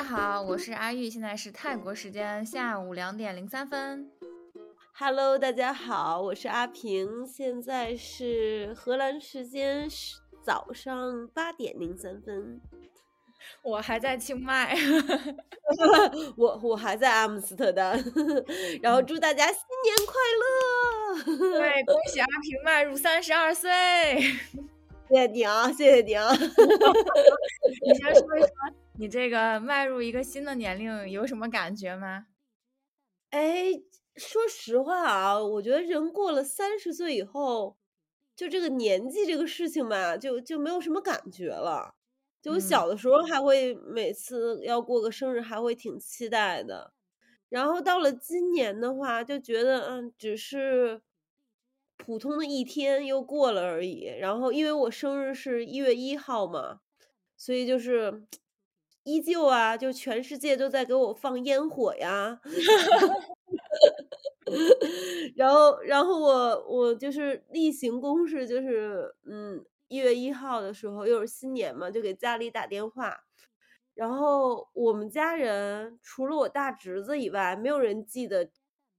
家好，我是阿玉，现在是泰国时间下午两点零三分。Hello，大家好，我是阿平，现在是荷兰时间是早上八点零三分，我还在清迈，我我还在阿姆斯特丹，然后祝大家新年快乐！对，恭喜阿平迈入三十二岁。谢谢你啊，谢谢你啊！你先说一说，你这个迈入一个新的年龄有什么感觉吗？哎，说实话啊，我觉得人过了三十岁以后，就这个年纪这个事情吧，就就没有什么感觉了。就我嗯小的时候还会每次要过个生日还会挺期待的，然后到了今年的话，就觉得嗯，只是普通的一天又过了而已。然后因为我生日是一月一号嘛，所以就是依旧啊，就全世界都在给我放烟火呀。然后，然后我我就是例行公事，就是嗯，一月一号的时候又是新年嘛，就给家里打电话。然后我们家人除了我大侄子以外，没有人记得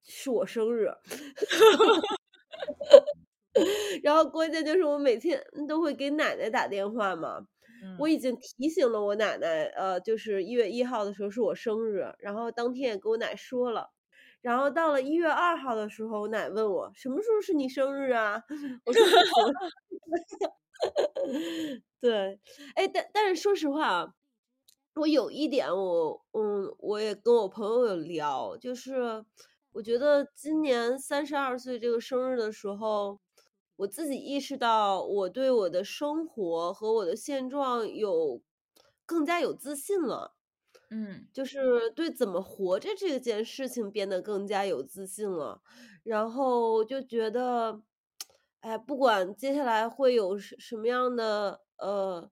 是我生日。然后关键就是我每天都会给奶奶打电话嘛，我嗯已经提醒了我奶奶，呃，就是一月一号的时候是我生日，然后当天也跟我奶说了。然后到了一月二号的时候，我奶问我什么时候是你生日啊？我说 对，哎，但但是说实话啊，我有一点我嗯，我也跟我朋友有聊，就是我觉得今年三十二岁这个生日的时候，我自己意识到我对我的生活和我的现状有更加有自信了。嗯就是对怎么活着这件事情变得更加有自信了，然后就觉得，哎，不管接下来会有什什么样的呃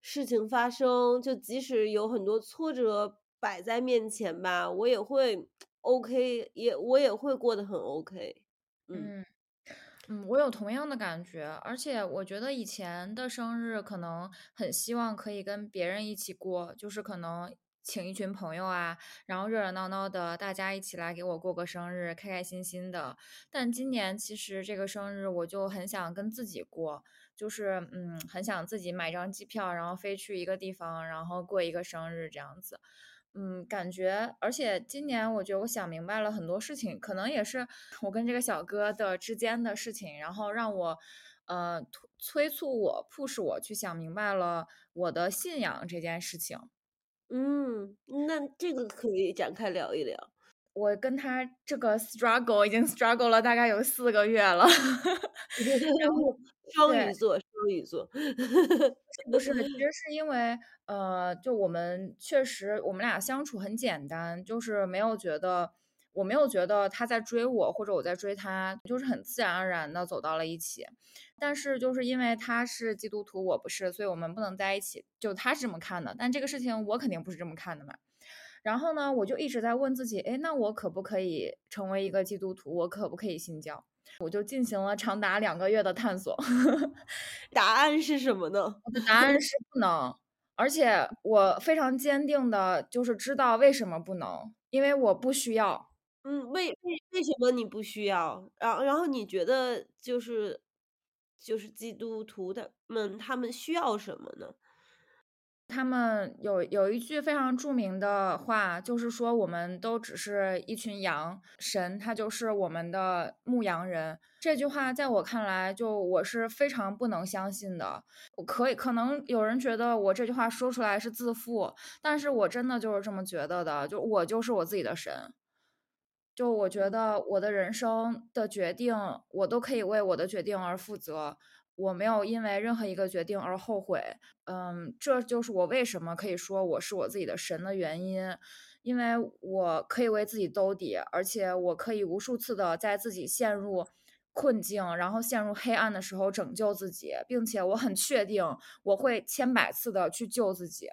事情发生，就即使有很多挫折摆在面前吧，我也会 OK，也我也会过得很 OK。嗯嗯嗯，我有同样的感觉，而且我觉得以前的生日可能很希望可以跟别人一起过，就是可能请一群朋友啊，然后热热闹闹的，大家一起来给我过个生日，开开心心的。但今年其实这个生日我就很想跟自己过，就是嗯，很想自己买张机票，然后飞去一个地方，然后过一个生日这样子。嗯，感觉，而且今年我觉得我想明白了很多事情，可能也是我跟这个小哥的之间的事情，然后让我，呃，催促我、push 我去想明白了我的信仰这件事情。嗯，那这个可以展开聊一聊。我跟他这个 struggle 已经 struggle 了大概有四个月了，双鱼座，双鱼座。不 是，其实是因为，呃，就我们确实我们俩相处很简单，就是没有觉得，我没有觉得他在追我，或者我在追他，就是很自然而然的走到了一起。但是就是因为他是基督徒，我不是，所以我们不能在一起。就他是这么看的，但这个事情我肯定不是这么看的嘛。然后呢，我就一直在问自己，哎，那我可不可以成为一个基督徒？我可不可以信教？我就进行了长达两个月的探索。答案是什么呢？我的答案是不能，而且我非常坚定的，就是知道为什么不能，因为我不需要。嗯，为为为什么你不需要？然后然后你觉得就是就是基督徒他们他们需要什么呢？他们有有一句非常著名的话，就是说我们都只是一群羊，神他就是我们的牧羊人。这句话在我看来，就我是非常不能相信的。我可以可能有人觉得我这句话说出来是自负，但是我真的就是这么觉得的。就我就是我自己的神。就我觉得我的人生的决定，我都可以为我的决定而负责。我没有因为任何一个决定而后悔，嗯，这就是我为什么可以说我是我自己的神的原因，因为我可以为自己兜底，而且我可以无数次的在自己陷入困境，然后陷入黑暗的时候拯救自己，并且我很确定我会千百次的去救自己。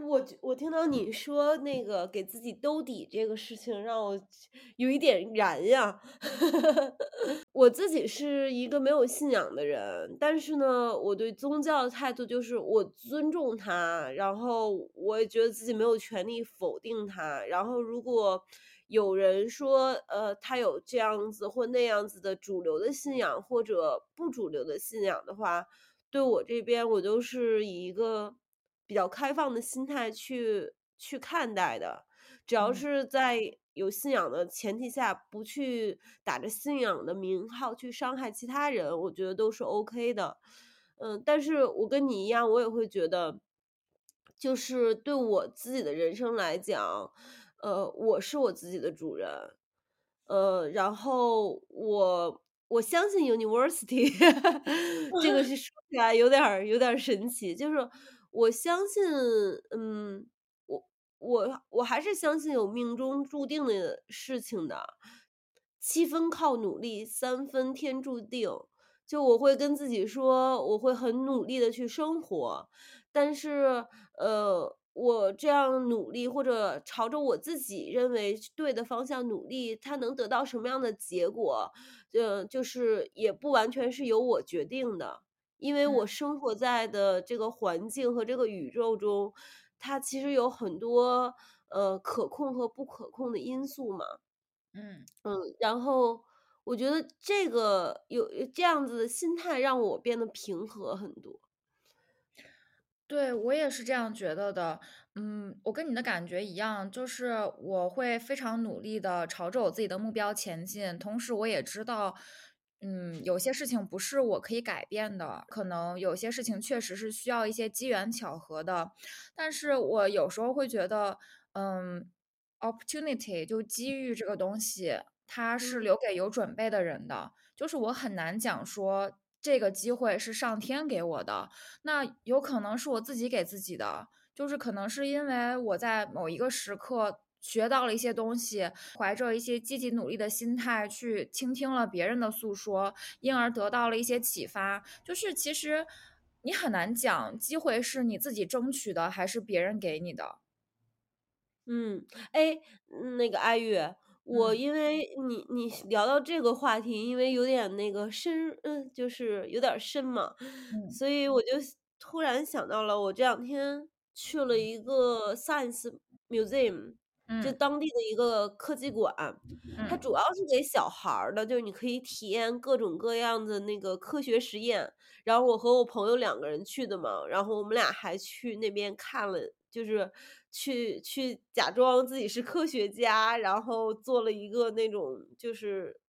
我我听到你说那个给自己兜底这个事情，让我有一点燃呀。我自己是一个没有信仰的人，但是呢，我对宗教的态度就是我尊重它，然后我也觉得自己没有权利否定它。然后如果有人说，呃，他有这样子或那样子的主流的信仰或者不主流的信仰的话，对我这边我都是以一个。比较开放的心态去去看待的，只要嗯。是在有信仰的前提下，不去打着信仰的名号去伤害其他人，我觉得都是 OK 的。嗯，但是我跟你一样，我也会觉得，就是对我自己的人生来讲，呃，我是我自己的主人，呃，然后我我相信 university，这个是说起来有点儿有点儿神奇，就是我相信，嗯，我我我还是相信有命中注定的事情的，七分靠努力，三分天注定。就我会跟自己说，我会很努力的去生活，但是，呃，我这样努力或者朝着我自己认为对的方向努力，它能得到什么样的结果，呃，就是也不完全是由我决定的。因为我生活在的这个环境和这个宇宙中，它其实有很多，呃，可控和不可控的因素嘛。嗯。嗯，然后我觉得这个有这样子的心态让我变得平和很多。对，我也是这样觉得的。嗯，我跟你的感觉一样，就是我会非常努力的朝着我自己的目标前进，同时我也知道，嗯，有些事情不是我可以改变的，可能有些事情确实是需要一些机缘巧合的。但是我有时候会觉得，嗯，opportunity 就机遇这个东西，它是嗯。留给有准备的人的，就是我很难讲说这个机会是上天给我的。那有可能是我自己给自己的，就是可能是因为我在某一个时刻学到了一些东西，怀着一些积极努力的心态去倾听了别人的诉说，因而得到了一些启发。就是其实你很难讲机会是你自己争取的，还是别人给你的。嗯，哎，嗯那个阿玉，我嗯因为你你聊到这个话题，因为有点那个深，嗯，就是有点深嘛，嗯所以我就突然想到了，我这两天去了一个 Science Museum，就嗯。当地的一个科技馆，它嗯。主要是给小孩儿的，就是你可以体验各种各样的那个科学实验。然后我和我朋友两个人去的嘛，然后我们俩还去那边看了，就是去去假装自己是科学家，然后做了一个那种就是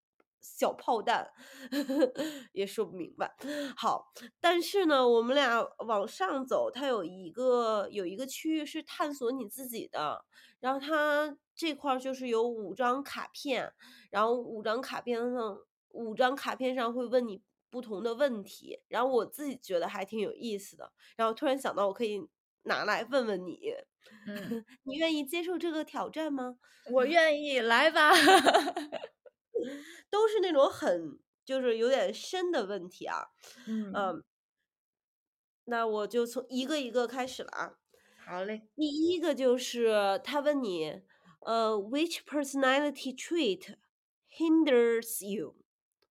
小炮弹，也说不明白。好，但是呢，我们俩往上走，它有一个有一个区域是探索你自己的，然后它这块儿就是有五张卡片，然后五张卡片上五张卡片上会问你不同的问题，然后我自己觉得还挺有意思的，然后突然想到我可以拿来问问你，嗯，你愿意接受这个挑战吗？我愿意，来吧。都是那种很就是有点深的问题啊，嗯，嗯，那我就从一个一个开始了啊。好嘞。第一个就是他问你，呃，which personality trait hinders you？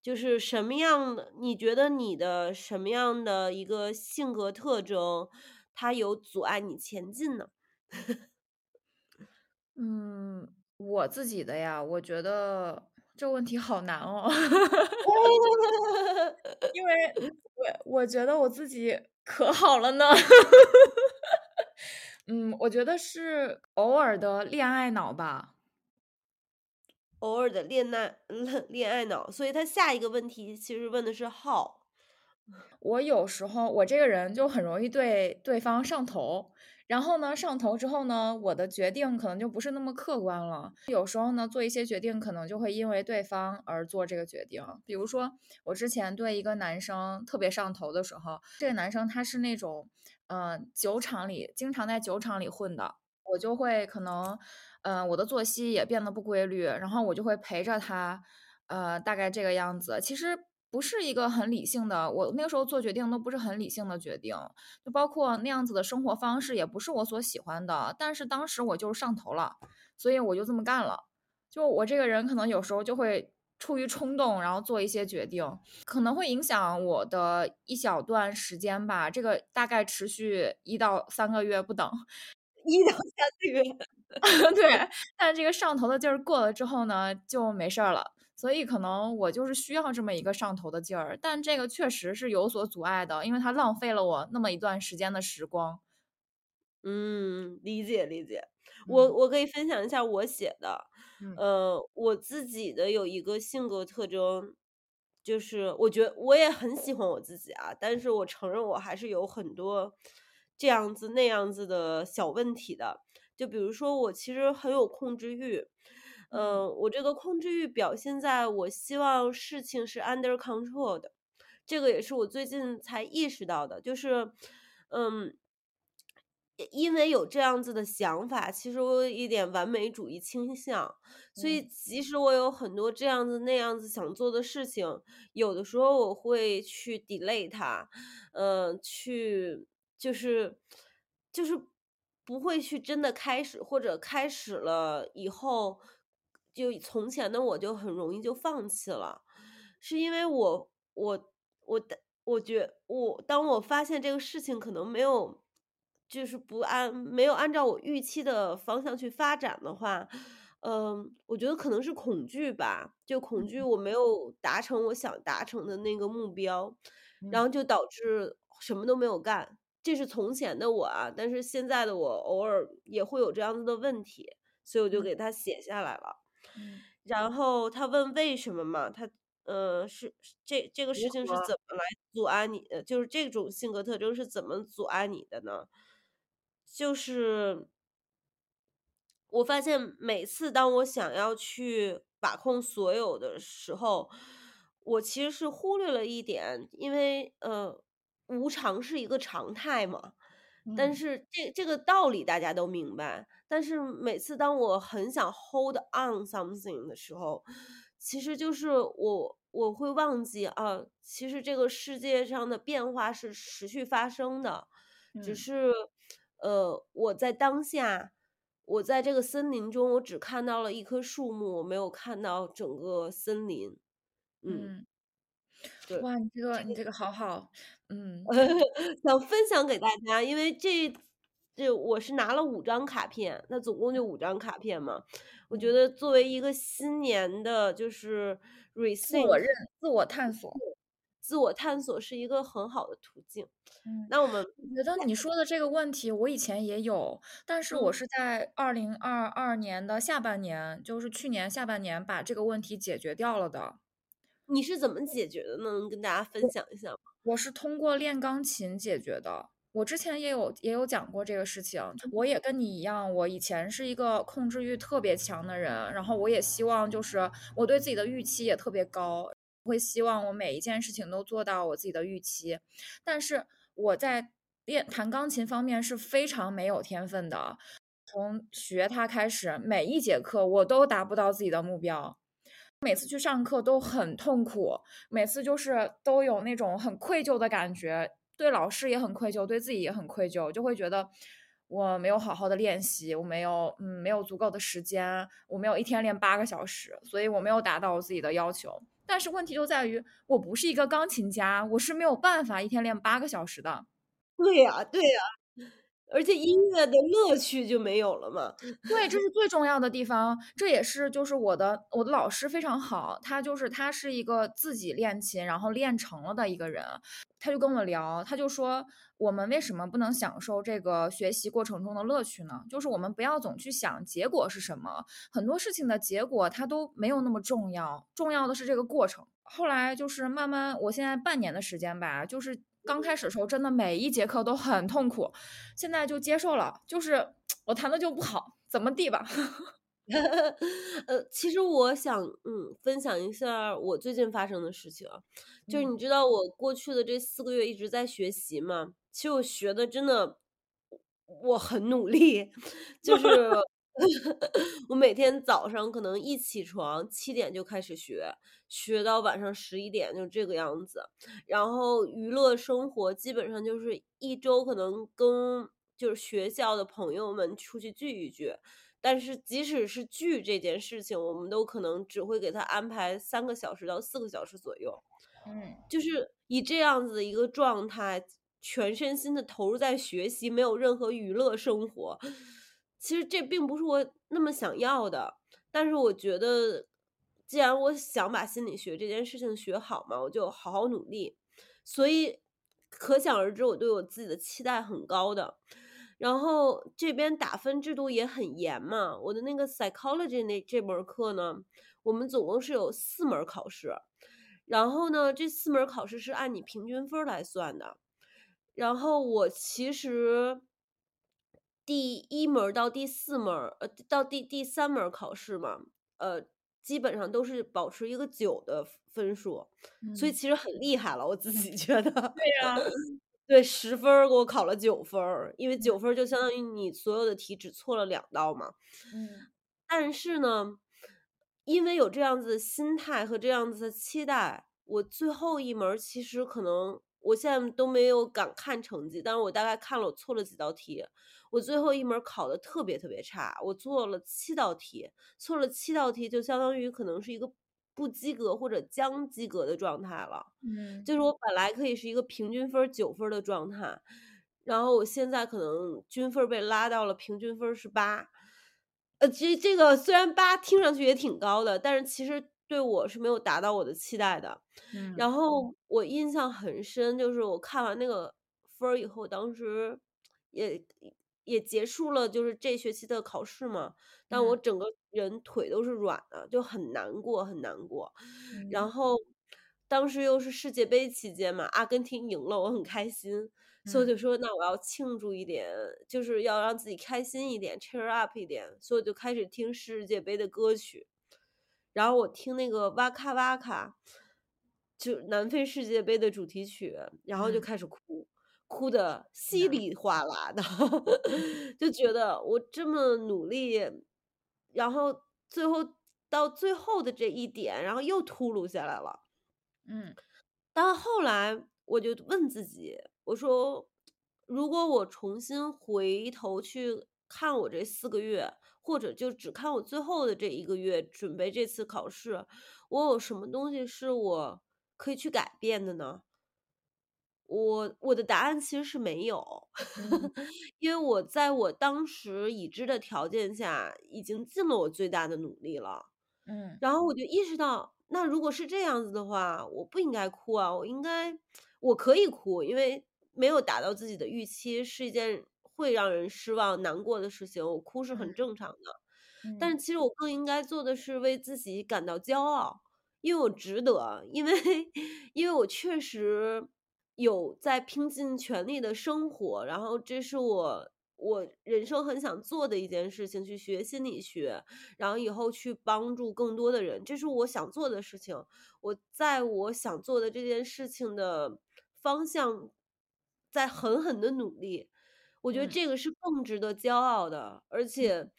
就是什么样的？你觉得你的什么样的一个性格特征，它有阻碍你前进呢？嗯，我自己的呀，我觉得这问题好难哦，因为我我觉得我自己可好了呢。嗯，我觉得是偶尔的恋爱脑吧。偶尔的恋爱恋爱脑，所以他下一个问题其实问的是 how。我有时候我这个人就很容易对对方上头，然后呢，上头之后呢，我的决定可能就不是那么客观了。有时候呢，做一些决定可能就会因为对方而做这个决定。比如说，我之前对一个男生特别上头的时候，这个男生他是那种，呃，酒厂里经常在酒厂里混的，我就会可能，呃，我的作息也变得不规律，然后我就会陪着他，呃，大概这个样子。其实不是一个很理性的，我那个时候做决定都不是很理性的决定，就包括那样子的生活方式也不是我所喜欢的，但是当时我就是上头了，所以我就这么干了。就我这个人可能有时候就会出于冲动，然后做一些决定，可能会影响我的一小段时间吧，这个大概持续一到三个月不等。一到三个月，对，但这个上头的劲儿过了之后呢，就没事儿了。所以可能我就是需要这么一个上头的劲儿，但这个确实是有所阻碍的，因为它浪费了我那么一段时间的时光。嗯，理解理解。我嗯我可以分享一下我写的，嗯呃，我自己的有一个性格特征，就是我觉得我也很喜欢我自己啊，但是我承认我还是有很多这样子那样子的小问题的。就比如说我其实很有控制欲，嗯嗯、我这个控制欲表现在我希望事情是 under control 的，这个也是我最近才意识到的，就是，嗯，因为有这样子的想法，其实我有一点完美主义倾向，所以嗯。即使我有很多这样子那样子想做的事情，有的时候我会去 delay 它，嗯，去就是就是不会去真的开始，或者开始了以后，就从前的我就很容易就放弃了。是因为我我我的我觉我当我发现这个事情可能没有就是不按没有按照我预期的方向去发展的话，嗯，我觉得可能是恐惧吧，就恐惧我没有达成我想达成的那个目标，然嗯后就导致什么都没有干。这是从前的我啊，但是现在的我偶尔也会有这样子的问题，所以我就嗯给他写下来了。嗯，然后他问为什么嘛，他呃是是这这个事情是？怎么来阻碍你的，就是这种性格特征是怎么阻碍你的呢？就是我发现每次当我想要去把控所有的时候，我其实是忽略了一点，因为呃，无常是一个常态嘛。但嗯是这这个道理大家都明白，但是每次当我很想 hold on something 的时候，其实就是我我会忘记啊，其实这个世界上的变化是持续发生的，只嗯是呃我在当下，我在这个森林中，我只看到了一棵树木，我没有看到整个森林。嗯，嗯，对。哇，你这个你这个好好，嗯 想分享给大家，因为这这我是拿了五张卡片，那总共就五张卡片嘛。我觉嗯，得作为一个新年的就是自我认自我探索。自我探索是一个很好的途径。嗯，那我们我觉得你说的这个问题，我以前也有，但是我嗯，是在二零二二年的下半年，就是去年下半年把这个问题解决掉了的。你是怎么解决的呢？能跟大家分享一下吗？我是通过练钢琴解决的。我之前也有也有讲过这个事情，我也跟你一样，我以前是一个控制欲特别强的人，然后我也希望就是我对自己的预期也特别高，会希望我每一件事情都做到我自己的预期。但是我在练弹钢琴方面是非常没有天分的，从学它开始，每一节课我都达不到自己的目标。每次去上课都很痛苦，每次就是都有那种很愧疚的感觉，对老师也很愧疚，对自己也很愧疚，就会觉得我没有好好的练习，我没有嗯没有足够的时间，我没有一天练八个小时，所以我没有达到我自己的要求。但是问题就在于，我不是一个钢琴家，我是没有办法一天练八个小时的。对呀，对呀，而且音乐的乐趣就没有了嘛。对，这是最重要的地方，这也是就是我的我的老师非常好，他就是他是一个自己练琴，然后练成了的一个人。他就跟我聊，他就说我们为什么不能享受这个学习过程中的乐趣呢？就是我们不要总去想结果是什么，很多事情的结果它都没有那么重要，重要的是这个过程。后来就是慢慢，我现在半年的时间吧，就是刚开始的时候真的每一节课都很痛苦，现在就接受了，就是我弹的就不好，怎么地吧。呃，其实我想，嗯，分享一下我最近发生的事情啊，就是嗯你知道我过去的这四个月一直在学习嘛，其实我学的真的，我很努力，就 是 我每天早上可能一起床七点就开始学，学到晚上十一点就这个样子。然后娱乐生活基本上就是一周可能跟就是学校的朋友们出去聚一聚，但是即使是聚这件事情，我们都可能只会给他安排三个小时到四个小时左右。嗯就是以这样子的一个状态，全身心的投入在学习，没有任何娱乐生活。其实这并不是我那么想要的，但是我觉得，既然我想把心理学这件事情学好嘛，我就好好努力。所以可想而知，我对我自己的期待很高的。然后这边打分制度也很严嘛，我的那个 psychology 那这门课呢，我们总共是有四门考试。然后呢，这四门考试是按你平均分来算的。然后我其实第一门到第四门，呃，到第第三门考试嘛，呃，基本上都是保持一个九的分数，所以嗯，其实很厉害了，我自己 觉得。对呀，对十分儿给我考了九分儿，因为嗯九分儿就相当于你所有的题只错了两道嘛。嗯但是呢，因为有这样子的心态和这样子的期待，我最后一门其实可能我现在都没有敢看成绩，但是我大概看了我错了几道题。我最后一门考的特别特别差，我做了七道题，错了七道题就相当于可能是一个不及格或者将及格的状态了。嗯就是我本来可以是一个平均分九分的状态，然后我现在可能均分被拉到了平均分是八。呃，其实这个虽然八听上去也挺高的，但是其实对我是没有达到我的期待的。嗯然后我印象很深，就是我看完那个分儿以后，当时也也结束了，就是这学期的考试嘛，但我嗯整个人腿都是软的，就很难过，很难过。然嗯后当时又是世界杯期间嘛，阿根廷赢了，我很开心，所以就说那我要庆祝一点，就是要让自己开心一点，cheer up 一点，所以我就开始听世界杯的歌曲。然后我听那个哇咔哇咔，就南非世界杯的主题曲，然后就嗯，开始哭，哭的稀里哗啦的，就觉得我这么努力，然后最后到最后的这一点，然后又秃噜下来了。嗯但后来我就问自己，我说，如果我重新回头去看我这四个月，或者就只看我最后的这一个月，准备这次考试，我有什么东西是我可以去改变的呢？我我的答案其实是没有，嗯。因为我在我当时已知的条件下，已经尽了我最大的努力了。嗯。然后我就意识到，那如果是这样子的话，我不应该哭啊，我应该我可以哭，因为没有达到自己的预期是一件会让人失望、难过的事情，我哭是很嗯正常的。但是嗯。其实我更应该做的是为自己感到骄傲，因为我值得，因为 因为我确实有在拼尽全力的生活，然后这是我我人生很想做的一件事情，去学心理学，然后以后去帮助更多的人，这是我想做的事情。我在我想做的这件事情的方向，在狠狠的努力。我觉得嗯这个是更值得骄傲的，而嗯且，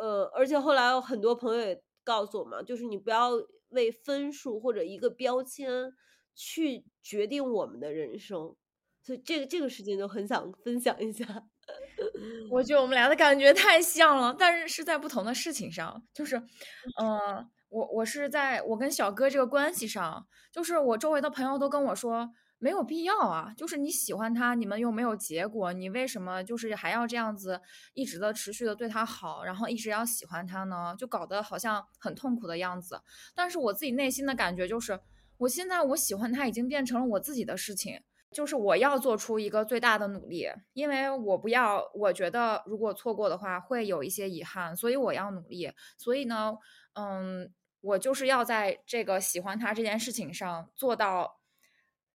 呃，而且后来有很多朋友也告诉我嘛，就是你不要为分数或者一个标签去决定我们的人生，所以这个这个事情就很想分享一下。我觉得我们俩的感觉太像了，但是是在不同的事情上。就是，呃，我我是在我跟小哥这个关系上，就是我周围的朋友都跟我说，没有必要啊，就是你喜欢他，你们又没有结果，你为什么就是还要这样子一直的持续的对他好，然后一直要喜欢他呢？就搞得好像很痛苦的样子。但是我自己内心的感觉就是，我现在我喜欢他已经变成了我自己的事情。就是我要做出一个最大的努力，因为我不要，我觉得如果错过的话会有一些遗憾，所以我要努力。所以呢，嗯，我就是要在这个喜欢他这件事情上做到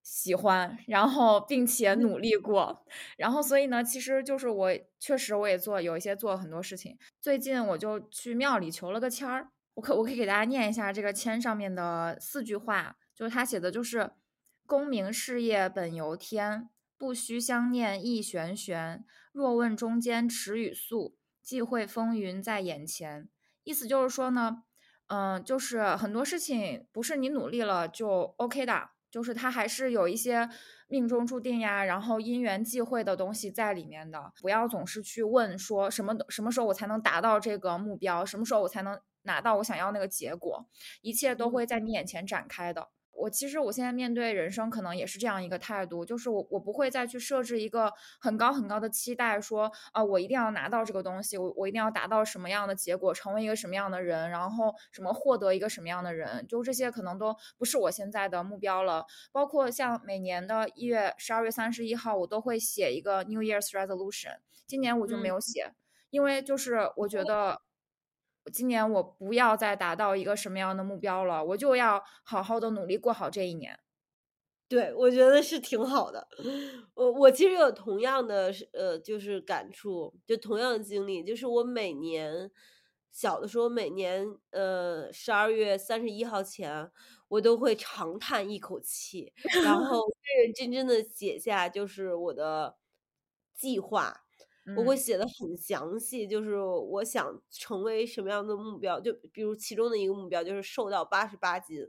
喜欢，然后并且努力过。然后所以呢，其实就是我确实我也做有一些做了很多事情。最近我就去庙里求了个签儿，我可我可以给大家念一下这个签上面的四句话，就是他写的就是功名事业本由天，不须相念意玄玄。若问中间迟与速，忌讳风云在眼前。意思就是说呢，嗯，就是很多事情不是你努力了就 OK 的，就是它还是有一些命中注定呀，然后因缘际会的东西在里面的。不要总是去问说什么什么时候我才能达到这个目标，什么时候我才能拿到我想要那个结果，一切都会在你眼前展开的。我其实我现在面对人生可能也是这样一个态度，就是我我不会再去设置一个很高很高的期待，说啊我一定要拿到这个东西，我我一定要达到什么样的结果，成为一个什么样的人，然后什么获得一个什么样的人，就这些可能都不是我现在的目标了。包括像每年的一月十二月三十一号，我都会写一个 New Year's Resolution，今年我就没有写，因为就是我觉得。今年我不要再达到一个什么样的目标了，我就要好好的努力过好这一年。对，我觉得是挺好的。我我其实有同样的呃，就是感触，就同样的经历，就是我每年小的时候，每年呃十二月三十一号前，我都会长叹一口气，然后 认认真真的写下就是我的计划。我会写的很详细，就是我想成为什么样的目标，就比如其中的一个目标就是瘦到八十八斤，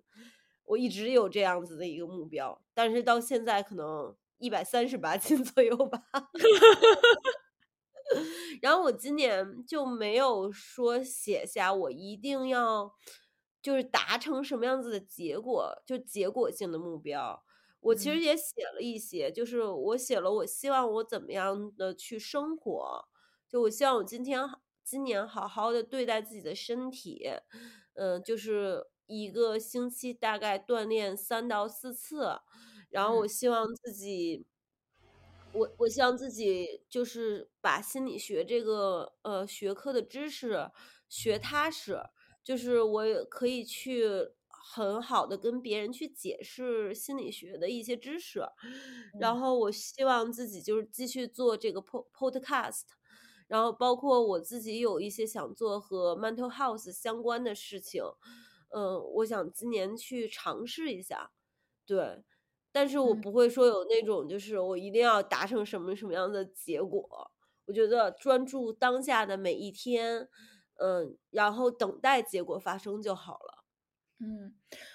我一直有这样子的一个目标，但是到现在可能一百三十八斤 左右吧。然后我今年就没有说写下我一定要就是达成什么样子的结果，就结果性的目标。我其实也写了一些，就是我写了，我希望我怎么样的去生活，就我希望我今天今年好好的对待自己的身体，嗯，就是一个星期大概锻炼三到四次，然后我希望自己，我我希望自己就是把心理学这个呃学科的知识学踏实，就是我也可以去。很好的跟别人去解释心理学的一些知识，然后我希望自己就是继续做这个 pod podcast，然后包括我自己有一些想做和 mental health 相关的事情，嗯，我想今年去尝试一下，对，但是我不会说有那种就是我一定要达成什么什么样的结果，我觉得专注当下的每一天，嗯，然后等待结果发生就好了。嗯，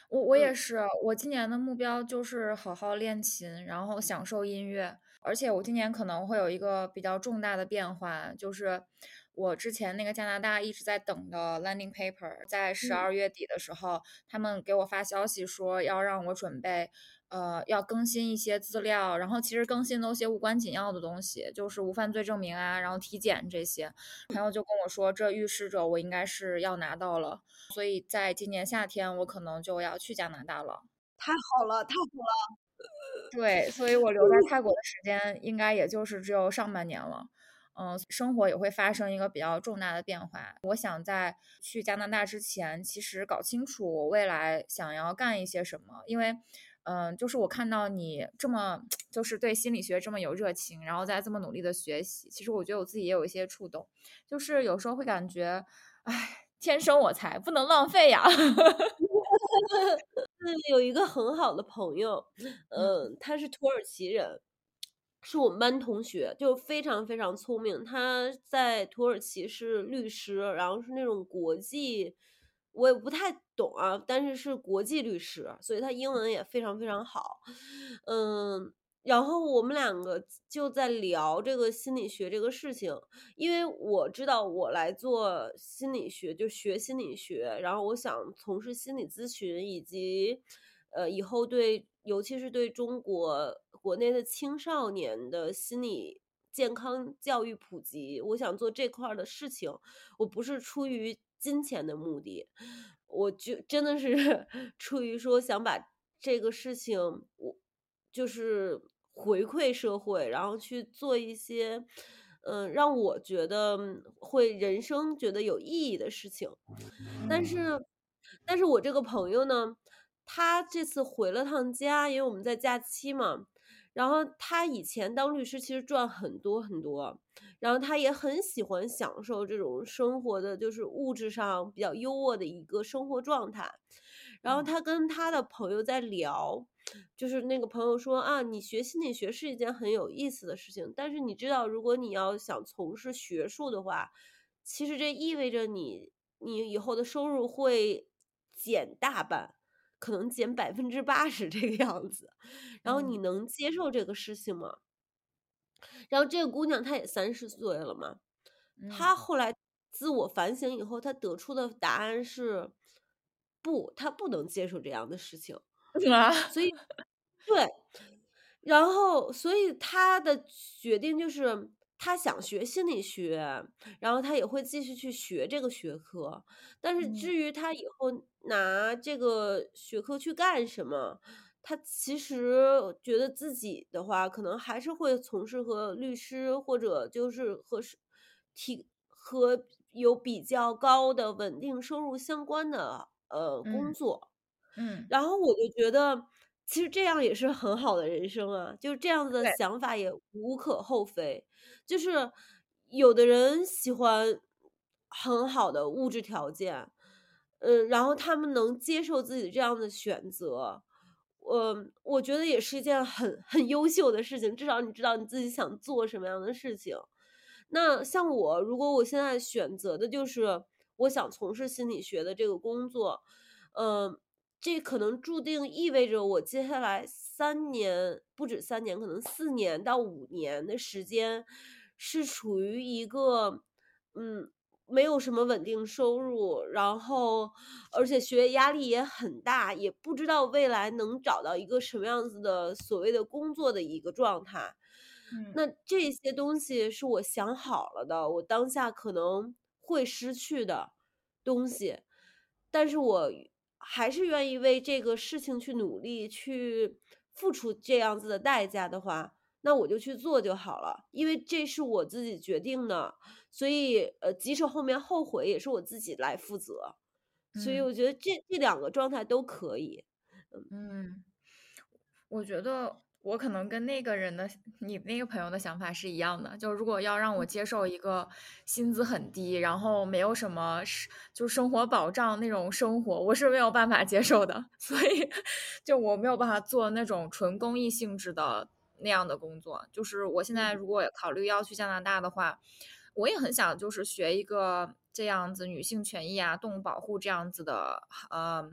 我我也是，我今年的目标就是好好练琴，然后享受音乐。而且我今年可能会有一个比较重大的变化，就是我之前那个加拿大一直在等的 landing paper，在十二月底的时候，他们给我发消息说要让我准备。呃，要更新一些资料，然后其实更新都些无关紧要的东西，就是无犯罪证明啊，然后体检这些。朋友就跟我说，这预示着我应该是要拿到了，所以在今年夏天我可能就要去加拿大了。太好了，太好了。对，所以我留在泰国的时间应该也就是只有上半年了。嗯，生活也会发生一个比较重大的变化。我想在去加拿大之前，其实搞清楚我未来想要干一些什么，因为。嗯，就是我看到你这么，就是对心理学这么有热情，然后再这么努力的学习，其实我觉得我自己也有一些触动，就是有时候会感觉，哎，天生我材不能浪费呀。有一个很好的朋友，嗯，他是土耳其人，是我们班同学，就非常非常聪明，他在土耳其是律师，然后是那种国际。我也不太懂啊，但是是国际律师，所以他英文也非常非常好，嗯，然后我们两个就在聊这个心理学这个事情，因为我知道我来做心理学就学心理学，然后我想从事心理咨询，以及呃以后对，尤其是对中国国内的青少年的心理健康教育普及，我想做这块的事情，我不是出于。金钱的目的，我就真的是 出于说想把这个事情，我就是回馈社会，然后去做一些，嗯，让我觉得会人生觉得有意义的事情。但是，但是我这个朋友呢，他这次回了趟家，因为我们在假期嘛。然后他以前当律师其实赚很多很多，然后他也很喜欢享受这种生活的就是物质上比较优渥的一个生活状态。然后他跟他的朋友在聊，就是那个朋友说啊，你学心理学是一件很有意思的事情，但是你知道，如果你要想从事学术的话，其实这意味着你你以后的收入会减大半，可能减百分之八十这个样子，然后你嗯能接受这个事情吗？然后这个姑娘她也三十岁了嘛，嗯她后来自我反省以后，她得出的答案是，不，她不能接受这样的事情。啊，所以对，然后所以她的决定就是她想学心理学，然后他也会继续去学这个学科。但是嗯至于他以后拿这个学科去干什么，他其实觉得自己的话，可能还是会从事和律师或者就是和是提和有比较高的稳定收入相关的，呃，工嗯作。嗯，然后我就觉得，其实这样也是很好的人生啊，就是这样子的，想法也无可厚非。就是有的人喜欢很好的物质条件，嗯，然后他们能接受自己这样的选择，我，我觉得也是一件很很优秀的事情，至少你知道你自己想做什么样的事情。那像我，如果我现在选择的就是我想从事心理学的这个工作，嗯，这可能注定意味着我接下来三年，不止三年，可能四年到五年的时间，是处于一个，嗯，没有什么稳定收入，然后而且学业压力也很大，也不知道未来能找到一个什么样子的所谓的工作的一个状态。嗯那这些东西是我想好了的，我当下可能会失去的东西，但是我还是愿意为这个事情去努力，去付出这样子的代价的话，那我就去做就好了，因为这是我自己决定的，所以呃，即使后面后悔也是我自己来负责，所以嗯我觉得这这两个状态都可以。嗯。我觉得我可能跟那个人的你那个朋友的想法是一样的，就如果要让我接受一个薪资很低，然后没有什么是就生活保障那种生活，我是没有办法接受的。所以就我没有办法做那种纯公益性质的那样的工作。就是我现在嗯如果考虑要去加拿大的话，我也很想就是学一个这样子女性权益啊、动物保护这样子的，呃，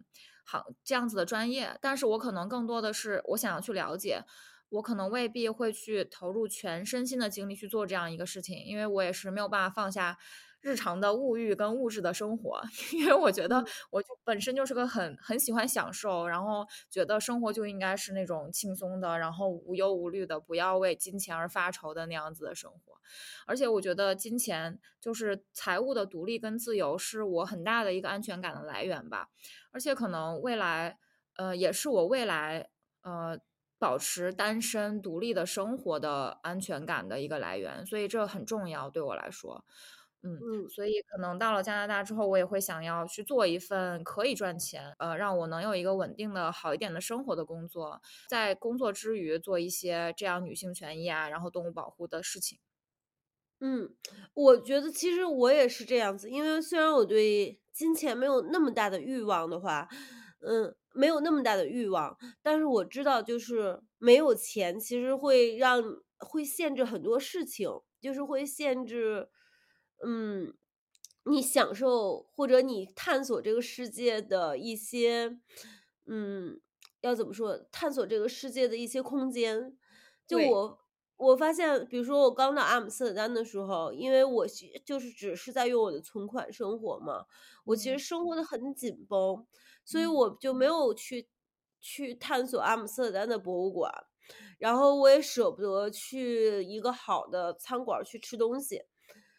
好这样子的专业，但是我可能更多的是我想要去了解，我可能未必会去投入全身心的精力去做这样一个事情，因为我也是没有办法放下日常的物欲跟物质的生活，因为我觉得嗯我就本身就是个很很喜欢享受，然后觉得生活就应该是那种轻松的，然后无忧无虑的，不要为金钱而发愁的那样子的生活。而且我觉得金钱就是财务的独立跟自由，是我很大的一个安全感的来源吧。而且可能未来，呃，也是我未来呃保持单身独立的生活的安全感的一个来源，所以这很重要对我来说。嗯，嗯。所以可能到了加拿大之后，我也会想要去做一份可以赚钱，呃，让我能有一个稳定的好一点的生活的工作，在工作之余做一些这样女性权益啊，然后动物保护的事情。嗯，我觉得其实我也是这样子，因为虽然我对金钱没有那么大的欲望的话，嗯，没有那么大的欲望，但是我知道就是没有钱其实会让会限制很多事情，就是会限制，嗯，你享受或者你探索这个世界的一些，嗯，要怎么说，探索这个世界的一些空间。就，我我发现，比如说我刚到阿姆斯特丹的时候，因为我是就是只是在用我的存款生活嘛，我其实嗯生活的很紧绷，所以嗯我就没有去去探索阿姆斯特丹的博物馆，然后我也舍不得去一个好的餐馆去吃东西。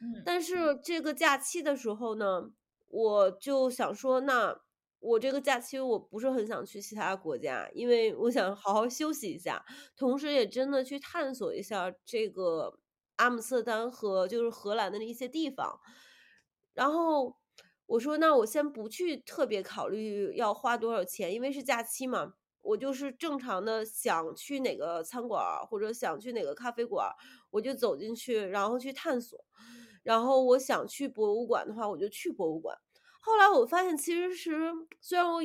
嗯但是这个假期的时候呢，我就想说，那我这个假期我不是很想去其他国家，因为我想好好休息一下，同时也真的去探索一下这个阿姆斯特丹和就是荷兰的那一些地方。然后我说，那我先不去特别考虑要花多少钱，因为是假期嘛，我就是正常的想去哪个餐馆儿或者想去哪个咖啡馆儿我就走进去，然后去探索。然后我想去博物馆的话，我就去博物馆。后来我发现，其实是虽然我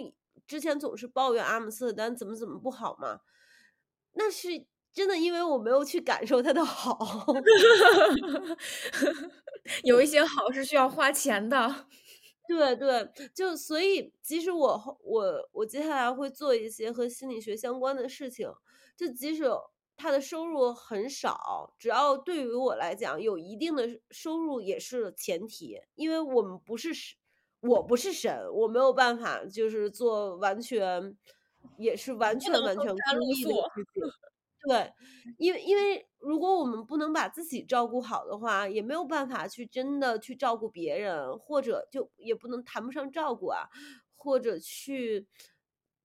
之前总是抱怨阿姆斯特丹怎么怎么不好嘛，那是真的因为我没有去感受它的好。有一些好是需要花钱的。对对，就所以即使我我我接下来会做一些和心理学相关的事情，就即使他的收入很少，只要对于我来讲有一定的收入也是前提，因为我们不是神，我不是神，我没有办法就是做完全也是完全完全公益的事情。对，因为因为如果我们不能把自己照顾好的话，也没有办法去真的去照顾别人，或者就也不能谈不上照顾啊，或者去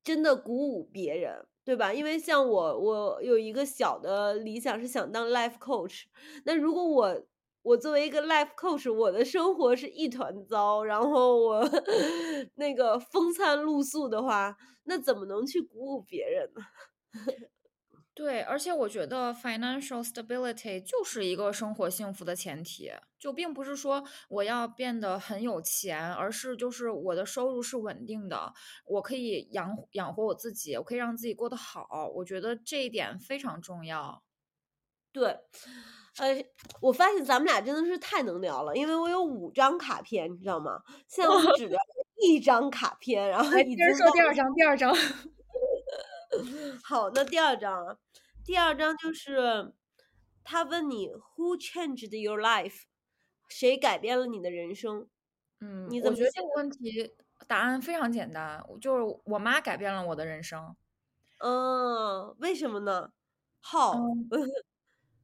真的鼓舞别人，对吧？因为像我，我有一个小的理想是想当 life coach，那如果我我作为一个 life coach，我的生活是一团糟，然后我 那个风餐露宿的话，那怎么能去鼓舞别人呢？对，而且我觉得 financial stability 就是一个生活幸福的前提，就并不是说我要变得很有钱，而是就是我的收入是稳定的，我可以养养活我自己，我可以让自己过得好。我觉得这一点非常重要。对，呃，我发现咱们俩真的是太能聊了，因为我有五张卡片，你知道吗？现在我只聊一张卡片，然后接着说第二张，第二张。好，那第二章啊，第二章就是他问你 Who changed your life？谁改变了你的人生？嗯，你怎么觉得这个问题答案非常简单，就是我妈改变了我的人生。嗯，为什么呢？好。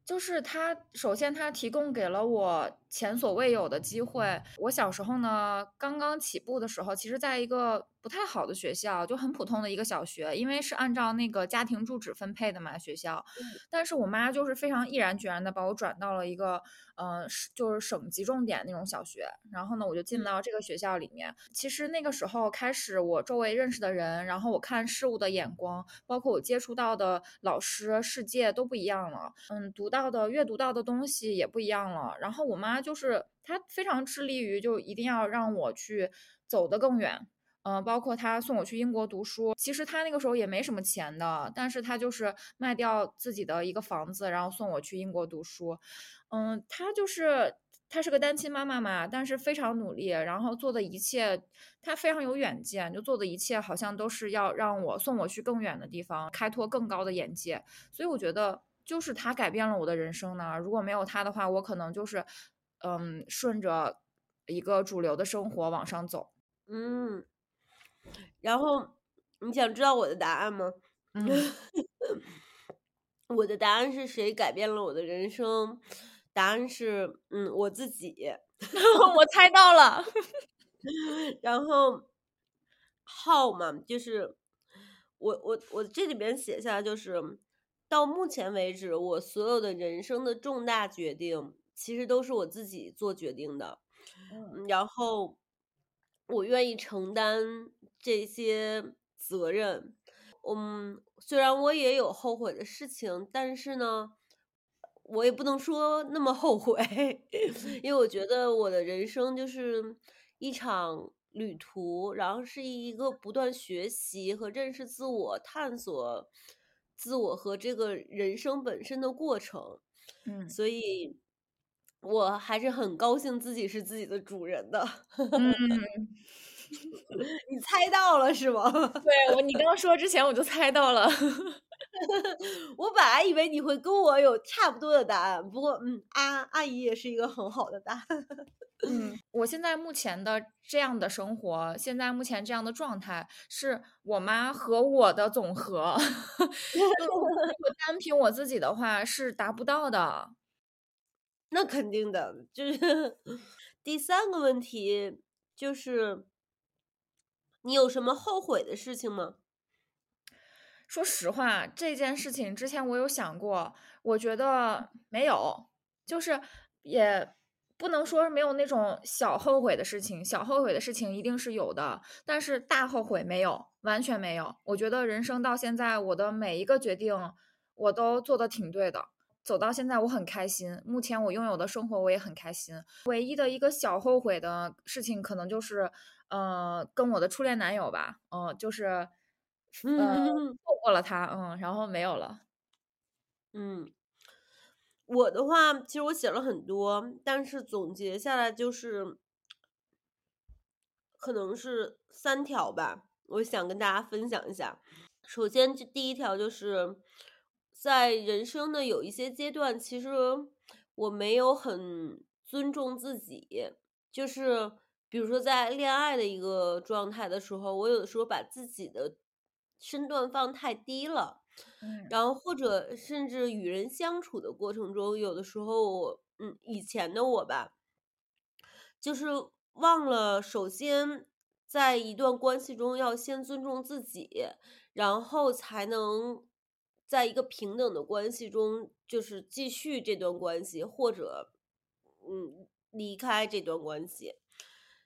就是他，首先他提供给了我前所未有的机会。我小时候呢，刚刚起步的时候，其实在一个不太好的学校，就很普通的一个小学，因为是按照那个家庭住址分配的嘛学校。但是我妈就是非常毅然决然的把我转到了一个。嗯，是就是省级重点那种小学，然后呢，我就进到这个学校里面。其实那个时候开始，我周围认识的人，然后我看事物的眼光，包括我接触到的老师，世界都不一样了。嗯，读到的、阅读到的东西也不一样了。然后我妈就是她非常致力于，就一定要让我去走得更远。嗯，包括她送我去英国读书。其实她那个时候也没什么钱的，但是她就是卖掉自己的一个房子，然后送我去英国读书。嗯，她就是她是个单亲妈妈嘛，但是非常努力，然后做的一切，她非常有远见，就做的一切好像都是要让我送我去更远的地方，开拓更高的眼界。所以我觉得，就是她改变了我的人生呢。如果没有她的话，我可能就是，嗯，顺着一个主流的生活往上走。嗯，然后你想知道我的答案吗？嗯，我的答案是谁改变了我的人生？答案是，嗯，我自己。我猜到了。然后号嘛，就是我我我这里边写下，就是到目前为止，我所有的人生的重大决定，其实都是我自己做决定的。嗯，然后我愿意承担这些责任。嗯，虽然我也有后悔的事情，但是呢。我也不能说那么后悔，因为我觉得我的人生就是一场旅途，然后是一个不断学习和认识自我、探索自我和这个人生本身的过程。嗯，所以我还是很高兴自己是自己的主人的。嗯，你猜到了是吗？对我，你刚刚说之前我就猜到了。我本来以为你会跟我有差不多的答案，不过嗯，阿阿姨也是一个很好的答案。嗯，我现在目前的这样的生活，现在目前这样的状态，是我妈和我的总和。如果单凭我自己的话，是达不到的。那肯定的，就是 第三个问题，就是你有什么后悔的事情吗？说实话，这件事情之前我有想过，我觉得没有，就是也不能说没有那种小后悔的事情，小后悔的事情一定是有的，但是大后悔没有，完全没有。我觉得人生到现在，我的每一个决定我都做的挺对的，走到现在我很开心，目前我拥有的生活我也很开心。唯一的一个小后悔的事情，可能就是，呃，跟我的初恋男友吧，嗯，就是。嗯，错过了他，嗯，然后没有了。嗯。我的话，其实我写了很多，但是总结下来就是可能是三条吧，我想跟大家分享一下。首先这第一条就是在人生的有一些阶段，其实我没有很尊重自己，就是比如说在恋爱的一个状态的时候，我有的时候把自己的身段放太低了。嗯。然后或者甚至与人相处的过程中，有的时候我嗯，以前的我吧就是忘了首先在一段关系中要先尊重自己，然后才能在一个平等的关系中，就是继续这段关系，或者，嗯，离开这段关系。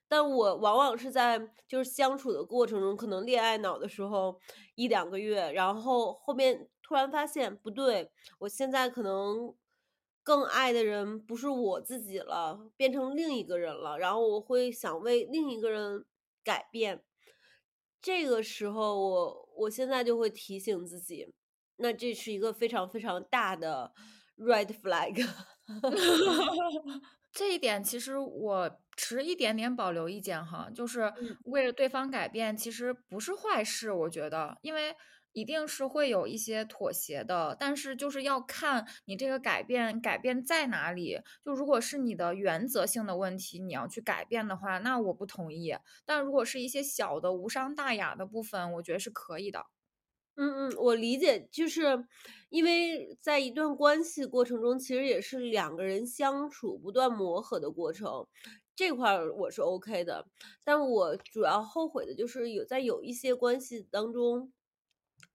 但我往往是在就是相处的过程中，可能恋爱脑的时候一两个月，然后后面突然发现不对，我现在可能更爱的人不是我自己了，变成另一个人了，然后我会想为另一个人改变。这个时候我我现在就会提醒自己，那这是一个非常非常大的 red flag。这一点其实我持一点点保留意见哈，就是嗯。为了对方改变，其实不是坏事，我觉得。因为一定是会有一些妥协的，但是就是要看你这个改变改变在哪里。就如果是你的原则性的问题，你要去改变的话，那我不同意。但如果是一些小的无伤大雅的部分，我觉得是可以的。嗯嗯，我理解。就是因为在一段关系过程中，其实也是两个人相处不断磨合的过程，这块儿我是 ok 的。但我主要后悔的就是有在有一些关系当中，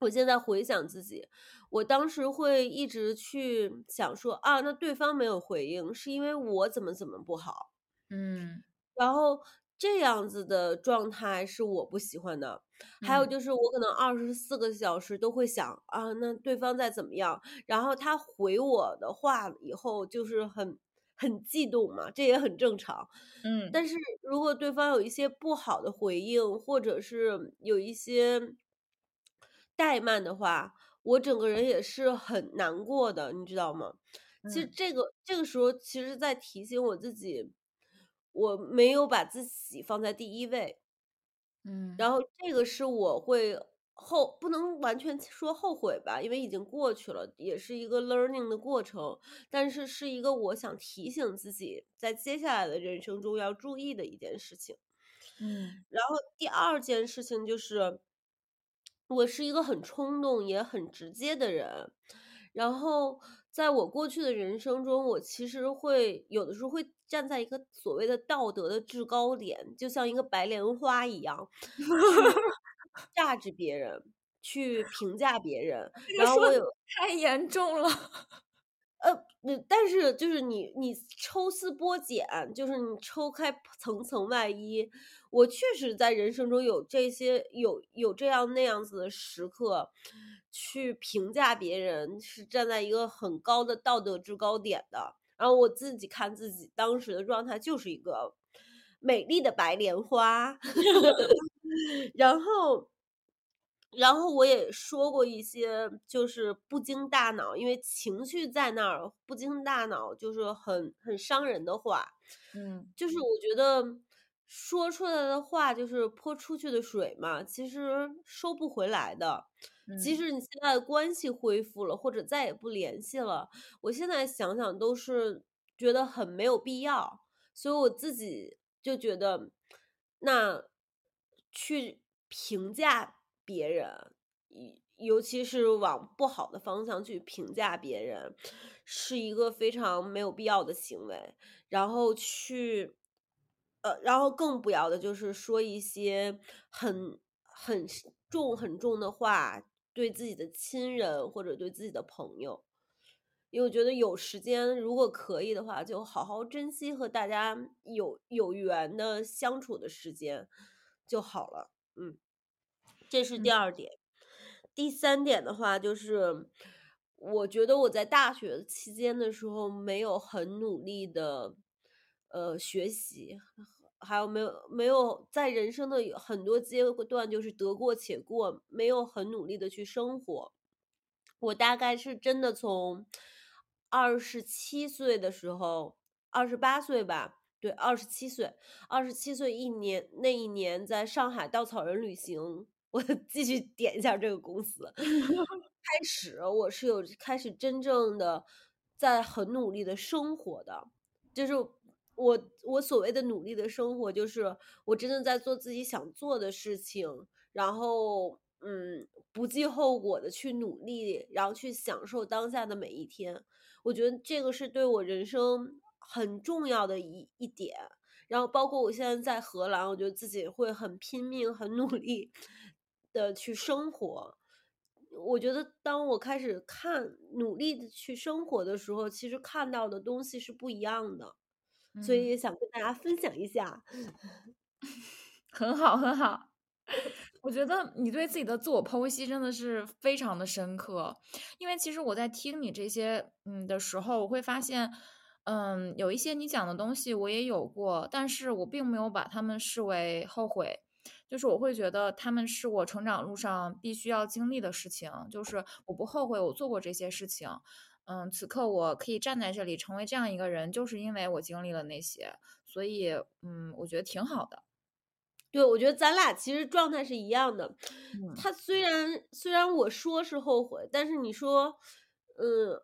我现在回想自己，我当时会一直去想说，啊，那对方没有回应，是因为我怎么怎么不好。嗯。然后这样子的状态是我不喜欢的。还有嗯。就是我可能二十四个小时都会想，啊，那对方在怎么样，然后他回我的话以后就是很很悸动嘛，这也很正常。嗯。但是如果对方有一些不好的回应，或者是有一些怠慢的话，我整个人也是很难过的，你知道吗？其实嗯。这个这个时候其实在提醒我自己，我没有把自己放在第一位。嗯。然后这个是我会后不能完全说后悔吧，因为已经过去了，也是一个 learning 的过程。但是是一个我想提醒自己，在接下来的人生中要注意的一件事情。嗯。然后第二件事情就是，我是一个很冲动也很直接的人，然后在我过去的人生中，我其实会有的时候会站在一个所谓的道德的制高点，就像一个白莲花一样，去 judge 别人，去评价别人，然后我有 太严重了。呃，嗯，但是就是你你抽丝剥茧，就是你抽开层层外衣，我确实在人生中有这些有有这样那样子的时刻，去评价别人，是站在一个很高的道德制高点的。然后我自己看自己当时的状态就是一个美丽的白莲花。然后然后我也说过一些就是不经大脑，因为情绪在那儿，不经大脑就是很很伤人的话。嗯。就是我觉得说出来的话就是泼出去的水嘛，其实收不回来的。即嗯。使你现在关系恢复了，或者再也不联系了，我现在想想都是觉得很没有必要。所以我自己就觉得，那去评价别人，尤尤其是往不好的方向去评价别人，是一个非常没有必要的行为。然后去呃，然后更不要的就是说一些很很重很重的话，对自己的亲人或者对自己的朋友。因为我觉得有时间，如果可以的话，就好好珍惜和大家有有缘的相处的时间就好了，嗯。这是第嗯。2点。第三点的话就是，我觉得我在大学期间的时候没有很努力的，呃，学习，还有没有没有在人生的很多阶段就是得过且过，没有很努力的去生活。我大概是真的从二十七岁的时候二十八岁吧，对二十七岁二十七岁一年那一年在上海稻草人旅行，我 继续点一下这个公司。开始我是有开始真正的在很努力的生活的，就是我我所谓的努力的生活，就是我真的在做自己想做的事情，然后嗯不计后果的去努力，然后去享受当下的每一天。我觉得这个是对我人生很重要的一一点。然后包括我现在在荷兰，我觉得自己会很拼命、很努力的去生活。我觉得当我开始看努力的去生活的时候，其实看到的东西是不一样的，所以想跟大家分享一下。很 好很好。我觉得你对自己的自我剖析真的是非常的深刻，因为其实我在听你这些嗯的时候，我会发现，嗯，有一些你讲的东西我也有过，但是我并没有把他们视为后悔，就是我会觉得他们是我成长路上必须要经历的事情，就是我不后悔我做过这些事情，嗯，此刻我可以站在这里成为这样一个人，就是因为我经历了那些，所以嗯，我觉得挺好的，对，我觉得咱俩其实状态是一样的。嗯他虽然虽然我说是后悔，但是你说，嗯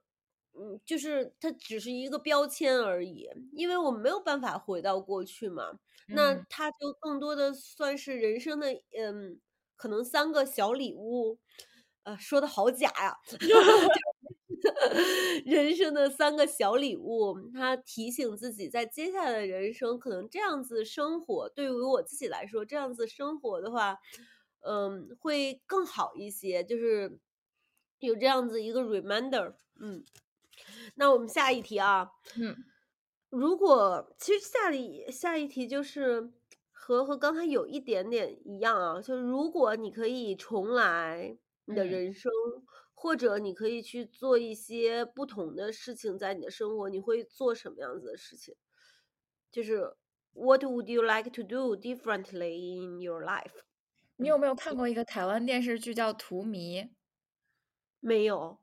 嗯，就是它只是一个标签而已，因为我没有办法回到过去嘛。那嗯。它就更多的算是人生的，嗯，可能三个小礼物，呃，说的好假呀。人生的三个小礼物，他提醒自己在接下来的人生可能这样子生活，对于我自己来说，这样子生活的话，嗯，会更好一些，就是有这样子一个 reminder。嗯，那我们下一题啊，嗯如果其实下里下一题就是和和刚才有一点点一样啊，就是如果你可以重来你的嗯人生，或者你可以去做一些不同的事情，在你的生活，你会做什么样子的事情？就是 What would you like to do differently in your life？你有没有看过一个台湾电视剧叫《荼蘼》？没有，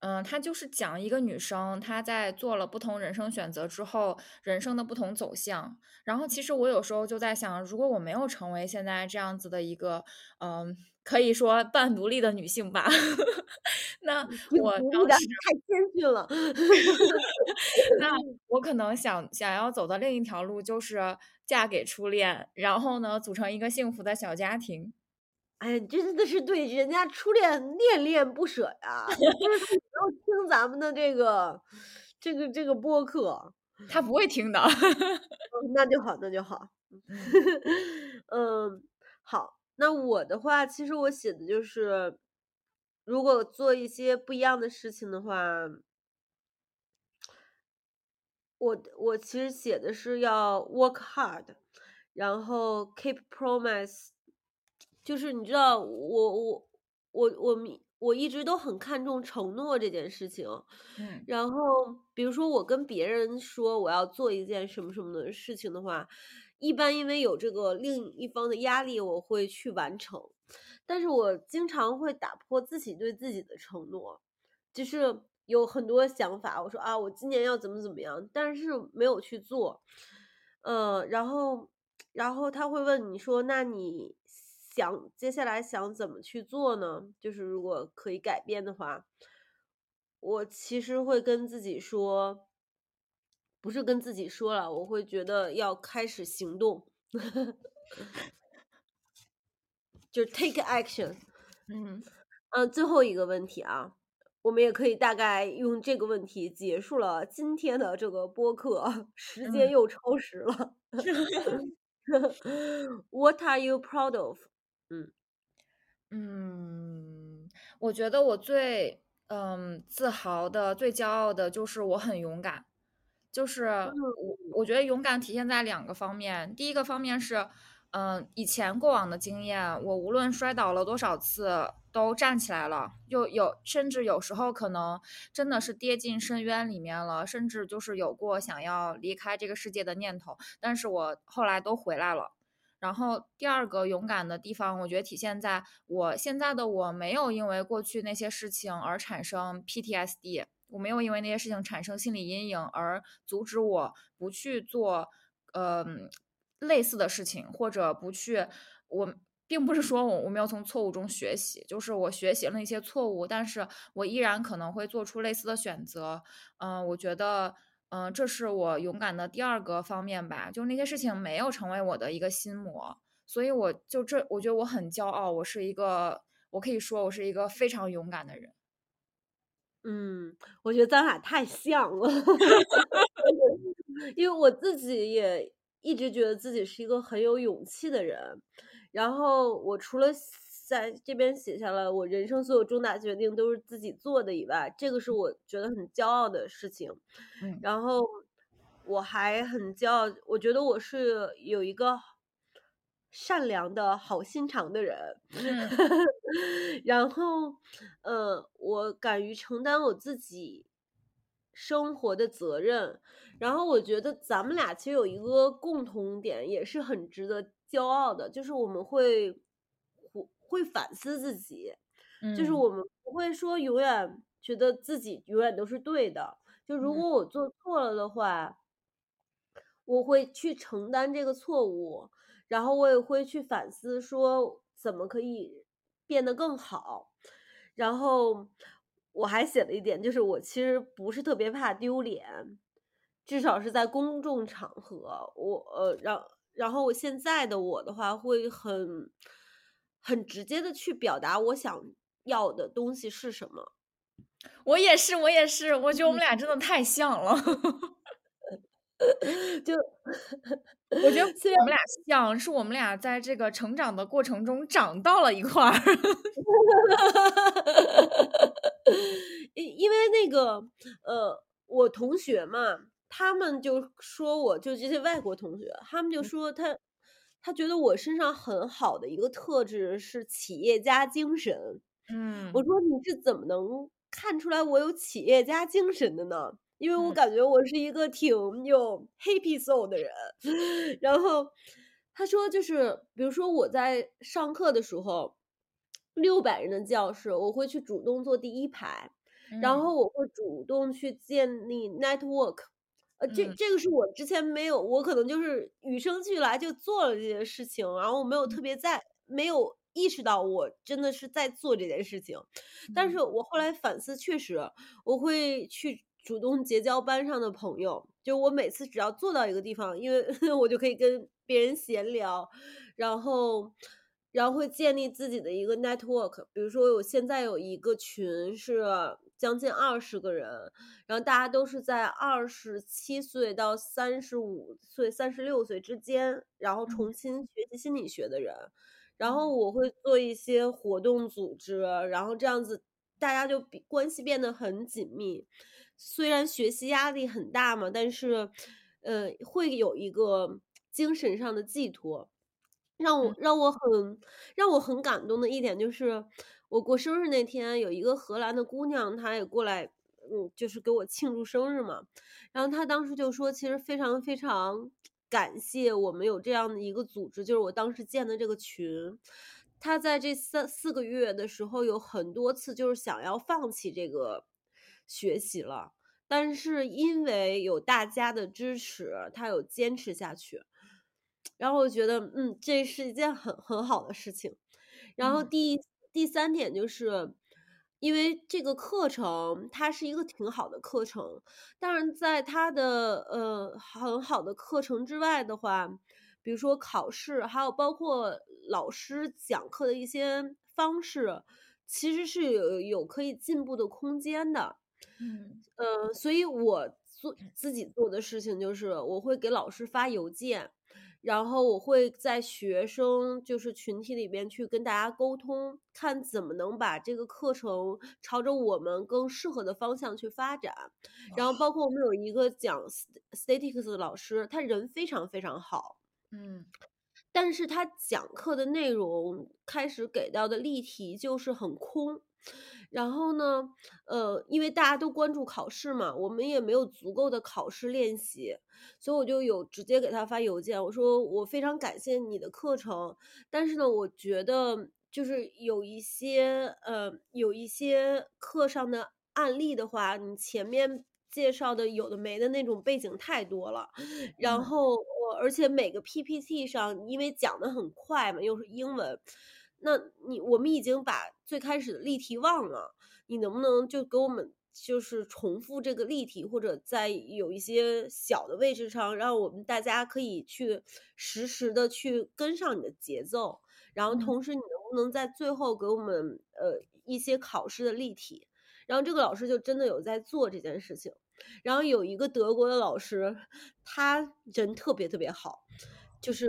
嗯，它就是讲一个女生，她在做了不同人生选择之后，人生的不同走向。然后其实我有时候就在想，如果我没有成为现在这样子的一个，嗯，可以说半独立的女性吧，那挺我太谦逊了。那 我可能想想要走的另一条路就是嫁给初恋，然后呢，组成一个幸福的小家庭。哎呀，真的是对人家初恋恋恋不舍呀！就是他也要听咱们的这个这个这个播客，他不会听的。嗯，那就好，那就好。嗯 嗯，好，那我的话，其实我写的就是，如果做一些不一样的事情的话，我我其实写的是要 work hard，然后 keep promise，就是你知道，我我我我们我一直都很看重承诺这件事情。嗯然后比如说我跟别人说我要做一件什么什么的事情的话，一般因为有这个另一方的压力，我会去完成。但是我经常会打破自己对自己的承诺，就是有很多想法，我说啊，我今年要怎么怎么样，但是没有去做。呃，然后，然后他会问你说，那你想接下来想怎么去做呢？就是如果可以改变的话，我其实会跟自己说，不是跟自己说了，我会觉得要开始行动，就是 take action。嗯嗯，最后一个问题啊，我们也可以大概用这个问题结束了今天的这个播客，时间嗯。又超时了。What are you proud of？嗯嗯，我觉得我最嗯自豪的、最骄傲的就是我很勇敢。就是我嗯我觉得勇敢体现在两个方面，第一个方面是，嗯、以前过往的经验，我无论摔倒了多少次都站起来了，又有甚至有时候可能真的是跌进深渊里面了，甚至就是有过想要离开这个世界的念头，但是我后来都回来了。然后第二个勇敢的地方，我觉得体现在我现在的我没有因为过去那些事情而产生 PTSD，我没有因为那些事情产生心理阴影而阻止我不去做嗯类似的事情，或者不去我。并不是说我我没有从错误中学习，就是我学习了一些错误，但是我依然可能会做出类似的选择。嗯，我觉得。嗯，这是我勇敢的第二个方面吧，就那些事情没有成为我的一个心魔，所以我就这，我觉得我很骄傲，我是一个，我可以说我是一个非常勇敢的人。嗯，我觉得咱俩太像了，因为我自己也一直觉得自己是一个很有勇气的人，然后我除了。在这边写下了我人生所有重大决定都是自己做的以外，这个是我觉得很骄傲的事情。嗯，然后我还很骄傲，我觉得我是有一个善良的好心肠的人。然后，呃，我敢于承担我自己生活的责任。然后，我觉得咱们俩其实有一个共同点，也是很值得骄傲的，就是我们会。会反思自己，就是我们不会说永远觉得自己永远都是对的。就如果我做错了的话，我会去承担这个错误，然后我也会去反思，说怎么可以变得更好。然后我还写了一点，就是我其实不是特别怕丢脸，至少是在公众场合。我呃，然然后我现在的我的话会很。很直接的去表达我想要的东西是什么。我也是，我也是，我觉得我们俩真的太像了。就我觉得我们俩像是我们俩在这个成长的过程中长到了一块儿。因因为那个呃，我同学嘛，他们就说我就这些外国同学，他们就说他。他觉得我身上很好的一个特质是企业家精神。嗯，我说你是怎么能看出来我有企业家精神的呢？因为我感觉我是一个挺有 happy soul 的人。然后他说，就是比如说我在上课的时候，六百人的教室，我会去主动坐第一排，然后我会主动去建立 network。呃，这这个是我之前没有，我可能就是与生俱来就做了这件事情，然后我没有特别在，没有意识到我真的是在做这件事情。但是我后来反思，确实我会去主动结交班上的朋友，就我每次只要坐到一个地方，因为 我就可以跟别人闲聊，然后。然后会建立自己的一个 network，比如说我现在有一个群是将近二十个人，然后大家都是在二十七岁到三十五岁、三十六岁之间，然后重新学习心理学的人，然后我会做一些活动组织，然后这样子大家就比关系变得很紧密。虽然学习压力很大嘛，但是呃会有一个精神上的寄托。让我让我很让我很感动的一点就是，我过生日那天有一个荷兰的姑娘，她也过来，嗯，就是给我庆祝生日嘛。然后她当时就说，其实非常非常感谢我们有这样的一个组织，就是我当时建的这个群。她在这三四个月的时候，有很多次就是想要放弃这个学习了，但是因为有大家的支持，他有坚持下去。然后我觉得，嗯，这是一件很很好的事情。然后第第三点就是，因为这个课程它是一个挺好的课程，当然在它的呃很好的课程之外的话，比如说考试，还有包括老师讲课的一些方式，其实是有有可以进步的空间的。嗯，呃，所以我做自己做的事情就是，我会给老师发邮件。然后我会在学生就是群体里边去跟大家沟通，看怎么能把这个课程朝着我们更适合的方向去发展。然后包括我们有一个讲 statistics 的老师，他人非常非常好，嗯，但是他讲课的内容开始给到的例题就是很空。然后呢，呃，因为大家都关注考试嘛，我们也没有足够的考试练习，所以我就有直接给他发邮件，我说我非常感谢你的课程，但是呢，我觉得就是有一些呃有一些课上的案例的话，你前面介绍的有的没的那种背景太多了，然嗯后我而且每个 PPT 上因为讲的很快嘛，又是英文。那你我们已经把最开始的例题忘了，你能不能就给我们就是重复这个例题，或者在有一些小的位置上，让我们大家可以去实时的去跟上你的节奏，然后嗯同时你能不能在最后给我们呃一些考试的例题？然后这个老师就真的有在做这件事情。然后有一个德国的老师，他人特别特别好，就是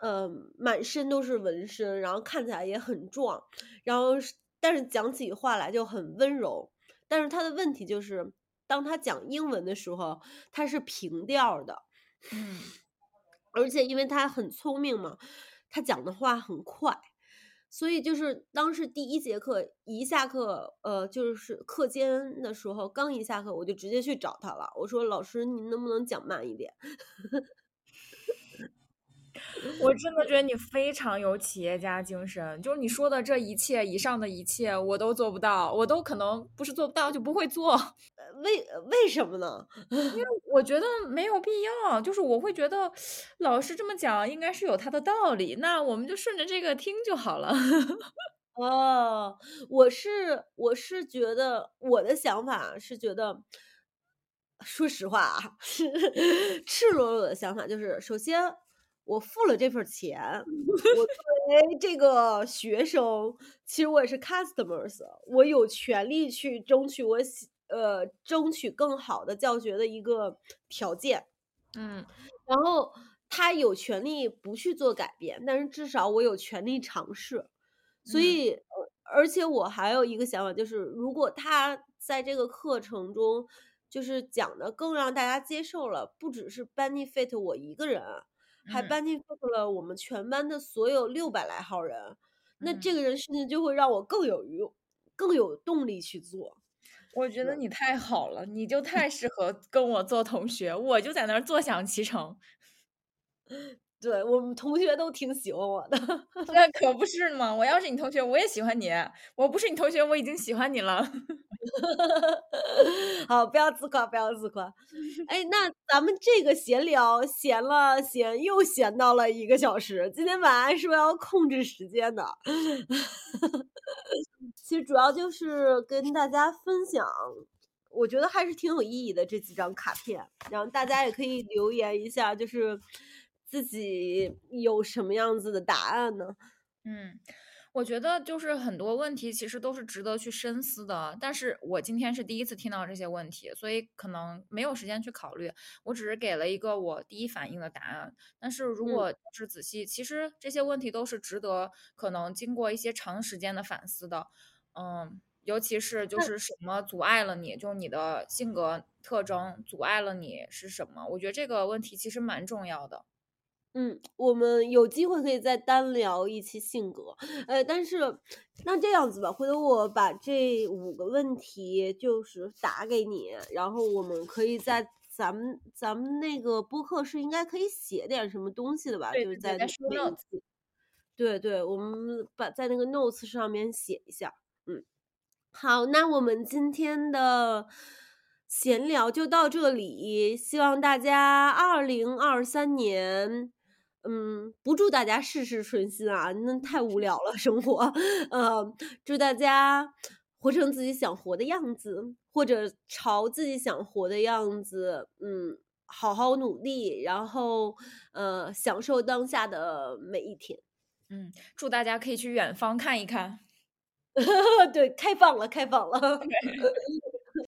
呃满身都是纹身，然后看起来也很壮，然后但是讲起话来就很温柔。但是他的问题就是，当他讲英文的时候，他是平调的，嗯而且因为他很聪明嘛，他讲的话很快，所以就是当时第一节课一下课，呃，就是课间的时候，刚一下课我就直接去找他了，我说：“老师，您能不能讲慢一点？” 我真的觉得你非常有企业家精神，就是你说的这一切以上的一切，我都做不到，我都可能不是做不到，就不会做。呃为呃为什么呢？因为我觉得没有必要，就是我会觉得老师这么讲应该是有他的道理，那我们就顺着这个听就好了。哦，我是我是觉得我的想法是觉得，说实话啊，赤裸裸的想法就是，首先我付了这份儿钱，我作为这个学生，其实我也是 customers，我有权利去争取我喜呃争取更好的教学的一个条件。嗯然后他有权利不去做改变，但是至少我有权利尝试。所嗯以，呃，而且我还有一个想法，就是如果他在这个课程中，就是讲的更让大家接受了，不只是 benefit 我一个人，还嗯 benefit 了我们全班的所有六百来号人，那嗯，这个人事情就会让我更有用更有动力去做。我觉得。你太好了，你就太适合跟我做同学，我就在那儿坐享其成。对，我们同学都挺喜欢我的。那可不是嘛！我要是你同学，我也喜欢你；我不是你同学，我已经喜欢你了。好，不要自夸，不要自夸。哎，那咱们这个闲聊闲了闲，又闲到了一个小时。今天晚上是不是要控制时间的？其实主要就是跟大家分享，我觉得还是挺有意义的这几张卡片，然后大家也可以留言一下，就是自己有什么样子的答案呢？嗯，我觉得就是很多问题其实都是值得去深思的，但是我今天是第一次听到这些问题，所以可能没有时间去考虑。我只是给了一个我第一反应的答案，但是如嗯。果是仔细，其实这些问题都是值得可能经过一些长时间的反思的。嗯，尤其是就是什么阻碍了你，就是你的性格特征阻碍了你是什么？我觉得这个问题其实蛮重要的。嗯，我们有机会可以再单聊一期性格，呃，但是那这样子吧，回头我把这五个问题就是打给你，然后我们可以在咱们咱们那个播客是应该可以写点什么东西的吧？就是在对对，我们把在那个 notes 上面写一下，嗯。好，那我们今天的闲聊就到这里，希望大家二零二三年，嗯，不祝大家事事顺心啊，那太无聊了生活。呃，祝大家活成自己想活的样子，或者朝自己想活的样子，嗯，好好努力，然后呃，享受当下的每一天。嗯，祝大家可以去远方看一看。对，开放了，开放了。